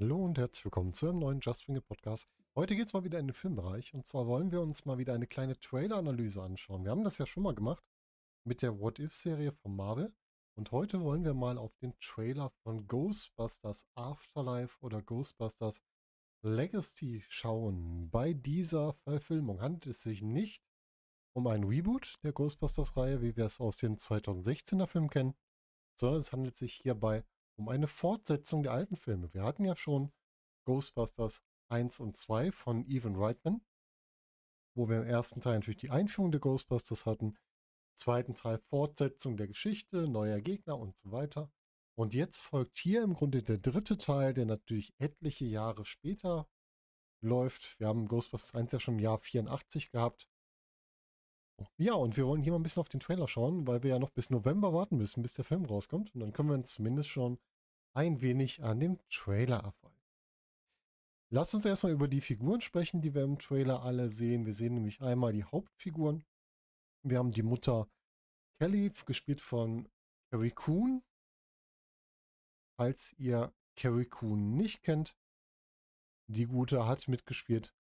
Hallo und herzlich willkommen zu einem neuen Just Wing Podcast. Heute geht es mal wieder in den Filmbereich und zwar wollen wir uns mal wieder eine kleine Trailer-Analyse anschauen. Wir haben das ja schon mal gemacht mit der What If-Serie von Marvel und heute wollen wir mal auf den Trailer von Ghostbusters Afterlife oder Ghostbusters Legacy schauen. Bei dieser Verfilmung handelt es sich nicht um ein Reboot der Ghostbusters-Reihe, wie wir es aus dem 2016er Film kennen, sondern es handelt sich hierbei um eine Fortsetzung der alten Filme. Wir hatten ja schon Ghostbusters 1 und 2 von Evan Reitman, wo wir im ersten Teil natürlich die Einführung der Ghostbusters hatten, im zweiten Teil Fortsetzung der Geschichte, neuer Gegner und so weiter. Und jetzt folgt hier im Grunde der dritte Teil, der natürlich etliche Jahre später läuft. Wir haben Ghostbusters 1 ja schon im Jahr 84 gehabt. Ja, und wir wollen hier mal ein bisschen auf den Trailer schauen, weil wir ja noch bis November warten müssen, bis der Film rauskommt. Und dann können wir zumindest schon ein wenig an dem Trailer erfreuen. Lasst uns erstmal über die Figuren sprechen, die wir im Trailer alle sehen. Wir sehen nämlich einmal die Hauptfiguren. Wir haben die Mutter Kelly, gespielt von Carrie Coon. Falls ihr Carrie Coon nicht kennt, die Gute hat mitgespielt,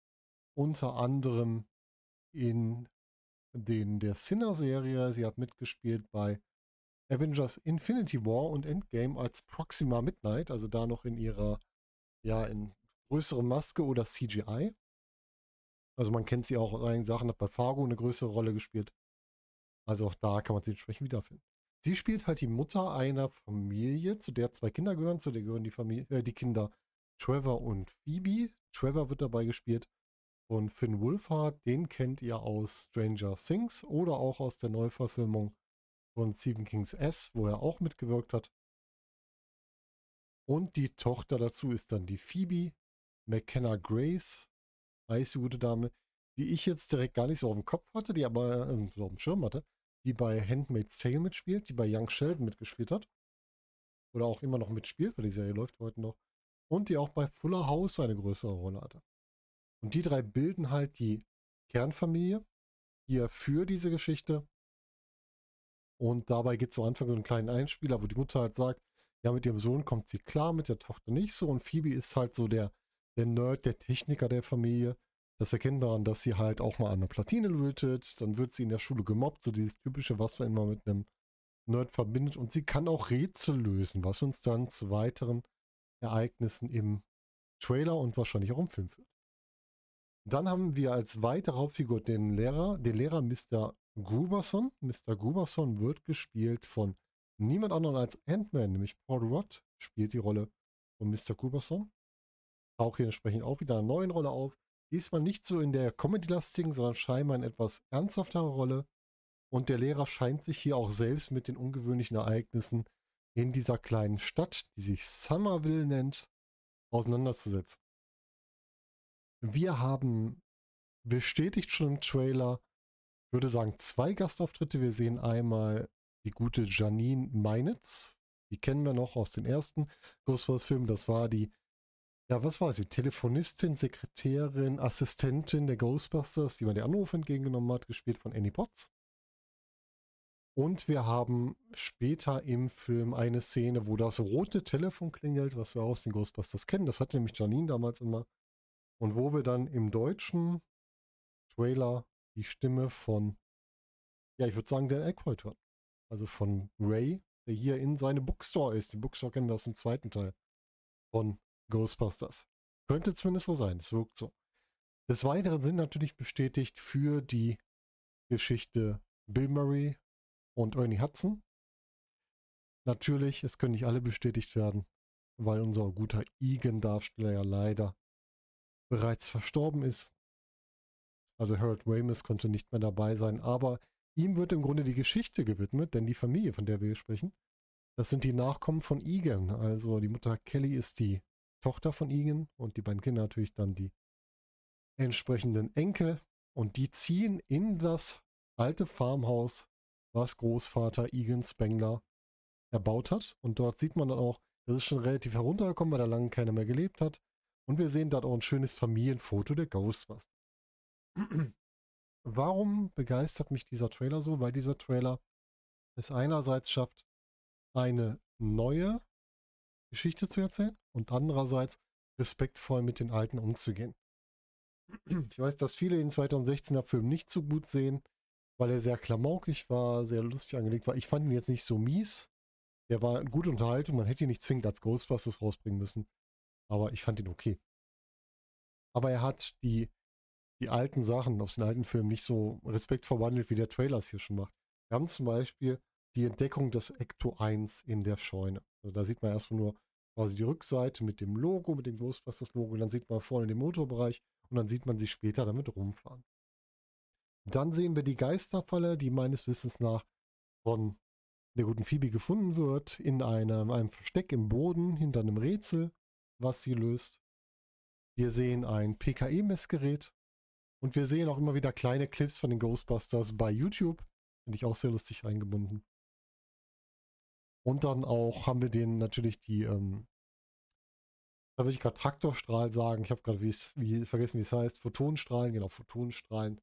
unter anderem in den der Sinner-Serie. Sie hat mitgespielt bei Avengers Infinity War und Endgame als Proxima Midnight, also da noch in ihrer, ja, in größere Maske oder CGI. Also man kennt sie auch aus einigen Sachen, hat bei Fargo eine größere Rolle gespielt. Also auch da kann man sie entsprechend wiederfinden. Sie spielt halt die Mutter einer Familie, zu der zwei Kinder gehören, zu der gehören die, Familie, äh, die Kinder Trevor und Phoebe. Trevor wird dabei gespielt von Finn Wolfhard, den kennt ihr aus Stranger Things oder auch aus der Neuverfilmung von Stephen Kings S, wo er auch mitgewirkt hat. Und die Tochter dazu ist dann die Phoebe McKenna Grace, heißt die gute Dame, die ich jetzt direkt gar nicht so auf dem Kopf hatte, die aber äh, so auf dem Schirm hatte, die bei Handmaid's Tale mitspielt, die bei Young Sheldon mitgespielt hat. Oder auch immer noch mitspielt, weil die Serie läuft heute noch. Und die auch bei Fuller House eine größere Rolle hatte. Und die drei bilden halt die Kernfamilie hier für diese Geschichte und dabei gibt es am Anfang so einen kleinen Einspieler, wo die Mutter halt sagt, ja, mit ihrem Sohn kommt sie klar, mit der Tochter nicht so. Und Phoebe ist halt so der, der Nerd, der Techniker der Familie. Das erkennt daran, dass sie halt auch mal an der Platine lötet. Dann wird sie in der Schule gemobbt, so dieses typische, was man immer mit einem Nerd verbindet. Und sie kann auch Rätsel lösen, was uns dann zu weiteren Ereignissen im Trailer und wahrscheinlich auch im Film führt. Dann haben wir als weitere Hauptfigur den Lehrer, den Lehrer Mr. Gruberson. Mr. Gruberson wird gespielt von niemand anderem als Ant-Man, nämlich Paul Rudd spielt die Rolle von Mr. Gruberson. Taucht hier entsprechend auch wieder eine neue Rolle auf. Diesmal nicht so in der Comedy-lastigen, sondern scheinbar in etwas ernsthaftere Rolle. Und der Lehrer scheint sich hier auch selbst mit den ungewöhnlichen Ereignissen in dieser kleinen Stadt, die sich Somerville nennt, auseinanderzusetzen. Wir haben bestätigt schon im Trailer, würde sagen, zwei Gastauftritte. Wir sehen einmal die gute Janine Meinitz. Die kennen wir noch aus den ersten Ghostbusters-Filmen. Das war die, ja, was war sie? Telefonistin, Sekretärin, Assistentin der Ghostbusters, die man den Anruf entgegengenommen hat, gespielt von Annie Potts. Und wir haben später im Film eine Szene, wo das rote Telefon klingelt, was wir aus den Ghostbusters kennen. Das hatte nämlich Janine damals immer. Und wo wir dann im deutschen Trailer die Stimme von, ja, ich würde sagen, Dan Aykroyd hören. Also von Ray, der hier in seine Bookstore ist. Die Bookstore kennen wir aus dem zweiten Teil von Ghostbusters. Könnte zumindest so sein, es wirkt so. Des Weiteren sind natürlich bestätigt für die Geschichte Bill Murray und Ernie Hudson. Natürlich, es können nicht alle bestätigt werden, weil unser guter Egan-Darsteller ja leider bereits verstorben ist. Also Harold Ramis konnte nicht mehr dabei sein, aber ihm wird im Grunde die Geschichte gewidmet, denn die Familie, von der wir hier sprechen, das sind die Nachkommen von Egan. Also die Mutter Kelly ist die Tochter von Egan und die beiden Kinder natürlich dann die entsprechenden Enkel und die ziehen in das alte Farmhaus, was Großvater Egan Spengler erbaut hat. Und dort sieht man dann auch, das ist schon relativ heruntergekommen, weil da lange keiner mehr gelebt hat. Und wir sehen dort auch ein schönes Familienfoto der Ghostbusters. Warum begeistert mich dieser Trailer so? Weil dieser Trailer es einerseits schafft, eine neue Geschichte zu erzählen und andererseits respektvoll mit den Alten umzugehen. Ich weiß, dass viele den 2016er Film nicht so gut sehen, weil er sehr klamaukig war, sehr lustig angelegt war. Ich fand ihn jetzt nicht so mies. Der war gut unterhalten. Man hätte ihn nicht zwingend als Ghostbusters rausbringen müssen. Aber ich fand ihn okay. Aber er hat die, die alten Sachen aus den alten Filmen nicht so respektvoll behandelt, wie der Trailer es hier schon macht. Wir haben zum Beispiel die Entdeckung des Ecto 1 in der Scheune. Also da sieht man erstmal nur quasi die Rückseite mit dem Logo, mit dem Ghostbusters-Logo. Dann sieht man vorne den Motorbereich und dann sieht man sie später damit rumfahren. Dann sehen wir die Geisterfalle, die meines Wissens nach von der guten Phoebe gefunden wird, in einem, einem Versteck im Boden hinter einem Rätsel, was sie löst. Wir sehen ein PKE-Messgerät und wir sehen auch immer wieder kleine Clips von den Ghostbusters bei YouTube. Finde ich auch sehr lustig eingebunden. Und dann auch haben wir den natürlich die, ähm, da würde ich gerade Traktorstrahl sagen. Ich habe gerade wie, vergessen, wie es heißt. Photonenstrahlen, genau, Photonenstrahlen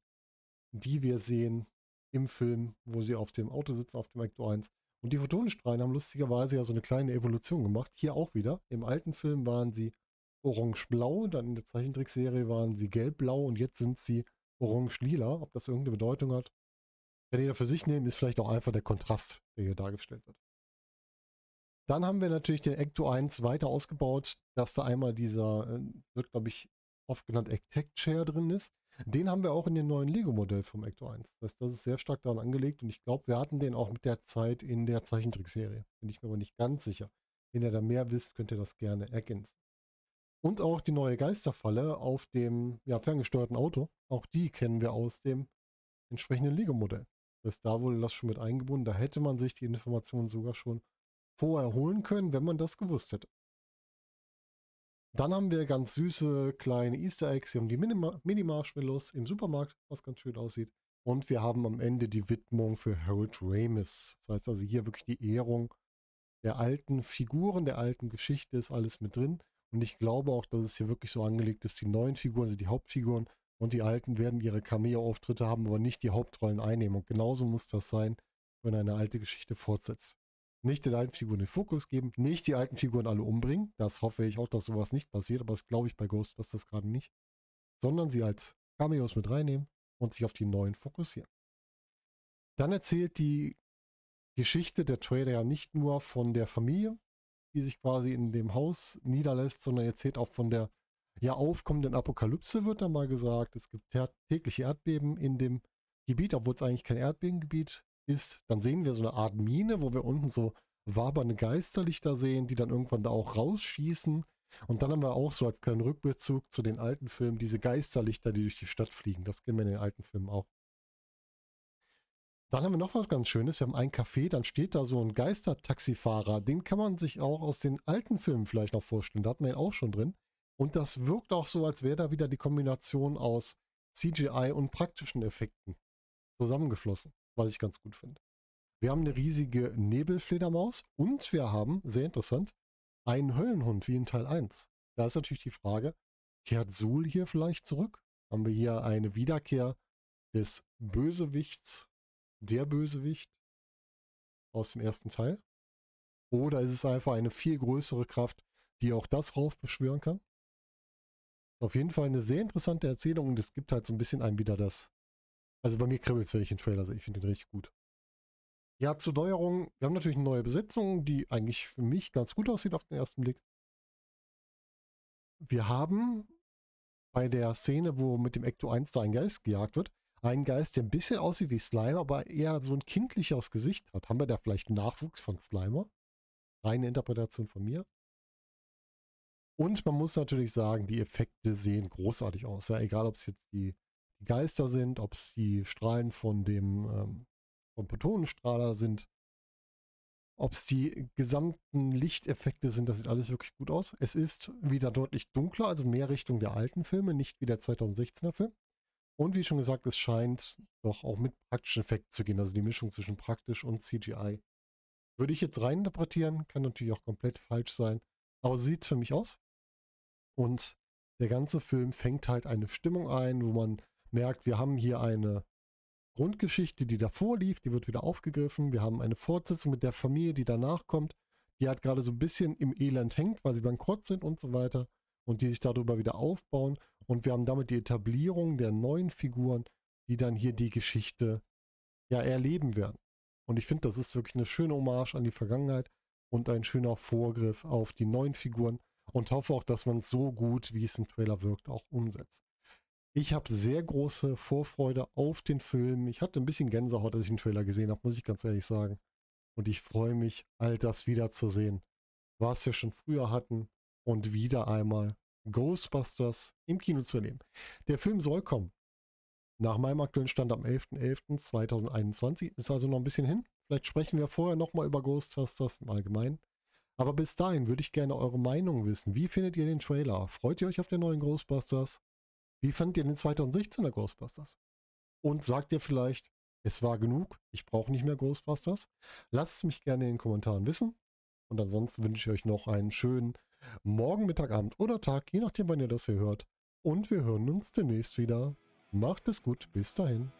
die wir sehen im Film, wo sie auf dem Auto sitzen, auf dem Ecto 1. Und die Photonenstrahlen haben lustigerweise ja so eine kleine Evolution gemacht. Hier auch wieder. Im alten Film waren sie orange-blau, dann in der Zeichentrickserie waren sie gelb-blau und jetzt sind sie orange-lila. Ob das irgendeine Bedeutung hat, kann jeder für sich nehmen, ist vielleicht auch einfach der Kontrast, der hier dargestellt wird. Dann haben wir natürlich den Ecto 1 weiter ausgebaut, dass da einmal dieser, äh, wird glaube ich oft genannt Ectec Chair drin ist. Den haben wir auch in dem neuen Lego-Modell vom Ecto 1. Das, heißt, das ist sehr stark daran angelegt und ich glaube, wir hatten den auch mit der Zeit in der Zeichentrickserie. Bin ich mir aber nicht ganz sicher. Wenn ihr da mehr wisst, könnt ihr das gerne ergänzen. Und auch die neue Geisterfalle auf dem ja, ferngesteuerten Auto. Auch die kennen wir aus dem entsprechenden Lego-Modell. Das ist da wohl das schon mit eingebunden. Da hätte man sich die Informationen sogar schon vorher holen können, wenn man das gewusst hätte. Dann haben wir ganz süße kleine Easter Eggs. Wir haben die Mini-Marshmallows im Supermarkt, was ganz schön aussieht. Und wir haben am Ende die Widmung für Harold Ramis. Das heißt also hier wirklich die Ehrung der alten Figuren, der alten Geschichte ist alles mit drin. Und ich glaube auch, dass es hier wirklich so angelegt ist, die neuen Figuren sind die Hauptfiguren und die alten werden ihre Cameo-Auftritte haben, aber nicht die Hauptrollen einnehmen. Und genauso muss das sein, wenn eine alte Geschichte fortsetzt nicht den alten Figuren den Fokus geben, nicht die alten Figuren alle umbringen. Das hoffe ich auch, dass sowas nicht passiert, aber das glaube ich bei Ghostbusters gerade nicht. Sondern sie als Cameos mit reinnehmen und sich auf die neuen fokussieren. Dann erzählt die Geschichte der Trailer ja nicht nur von der Familie, die sich quasi in dem Haus niederlässt, sondern erzählt auch von der ja aufkommenden Apokalypse, wird da mal gesagt. Es gibt tägliche Erdbeben in dem Gebiet, obwohl es eigentlich kein Erdbebengebiet ist, dann sehen wir so eine Art Mine, wo wir unten so wabernde Geisterlichter sehen, die dann irgendwann da auch rausschießen. Und dann haben wir auch so als kleinen Rückbezug zu den alten Filmen diese Geisterlichter, die durch die Stadt fliegen. Das kennen wir in den alten Filmen auch. Dann haben wir noch was ganz Schönes. Wir haben ein Café, dann steht da so ein Geistertaxifahrer. Den kann man sich auch aus den alten Filmen vielleicht noch vorstellen. Da hatten wir ihn auch schon drin. Und das wirkt auch so, als wäre da wieder die Kombination aus CGI und praktischen Effekten zusammengeflossen was ich ganz gut finde. Wir haben eine riesige Nebelfledermaus und wir haben, sehr interessant, einen Höllenhund wie in Teil 1. Da ist natürlich die Frage, kehrt Sul hier vielleicht zurück? Haben wir hier eine Wiederkehr des Bösewichts, der Bösewicht aus dem ersten Teil? Oder ist es einfach eine viel größere Kraft, die auch das raufbeschwören kann? Auf jeden Fall eine sehr interessante Erzählung und es gibt halt so ein bisschen einem wieder das also bei mir kribbelt es, wenn ich den Trailer sehe. Ich finde den richtig gut. Ja, zur Neuerung. Wir haben natürlich eine neue Besetzung, die eigentlich für mich ganz gut aussieht auf den ersten Blick. Wir haben bei der Szene, wo mit dem Ecto 1 da ein Geist gejagt wird, einen Geist, der ein bisschen aussieht wie Slimer, aber eher so ein kindlicheres Gesicht hat. Haben wir da vielleicht Nachwuchs von Slimer? Reine Interpretation von mir. Und man muss natürlich sagen, die Effekte sehen großartig aus. Ja, egal, ob es jetzt die Geister sind, ob es die Strahlen von dem ähm, vom Protonenstrahler sind, ob es die gesamten Lichteffekte sind, das sieht alles wirklich gut aus. Es ist wieder deutlich dunkler, also mehr Richtung der alten Filme, nicht wie der 2016er Film. Und wie schon gesagt, es scheint doch auch mit praktischen Effekten zu gehen, also die Mischung zwischen praktisch und CGI. Würde ich jetzt reininterpretieren, kann natürlich auch komplett falsch sein, aber sieht für mich aus. Und der ganze Film fängt halt eine Stimmung ein, wo man merkt, wir haben hier eine Grundgeschichte, die davor lief, die wird wieder aufgegriffen. Wir haben eine Fortsetzung mit der Familie, die danach kommt. Die hat gerade so ein bisschen im Elend hängt, weil sie bankrott sind und so weiter. und die sich darüber wieder aufbauen. Und wir haben damit die Etablierung der neuen Figuren, die dann hier die Geschichte ja erleben werden. Und ich finde, das ist wirklich eine schöne Hommage an die Vergangenheit und ein schöner Vorgriff auf die neuen Figuren und hoffe auch, dass man es so gut, wie es im Trailer wirkt, auch umsetzt. Ich habe sehr große Vorfreude auf den Film. Ich hatte ein bisschen Gänsehaut, als ich den Trailer gesehen habe, muss ich ganz ehrlich sagen. Und ich freue mich, all das wiederzusehen, was wir schon früher hatten und wieder einmal Ghostbusters im Kino zu erleben. Der Film soll kommen. Nach meinem aktuellen Stand am 11.11.2021 ist also noch ein bisschen hin. Vielleicht sprechen wir vorher nochmal über Ghostbusters im Allgemeinen. Aber bis dahin würde ich gerne eure Meinung wissen. Wie findet ihr den Trailer? Freut ihr euch auf den neuen Ghostbusters? Wie fandet ihr den 2016er Ghostbusters? Und sagt ihr vielleicht, es war genug, ich brauche nicht mehr Ghostbusters? Lasst es mich gerne in den Kommentaren wissen. Und ansonsten wünsche ich euch noch einen schönen Morgen, Mittag, Abend oder Tag, je nachdem, wann ihr das hier hört. Und wir hören uns demnächst wieder. Macht es gut, bis dahin.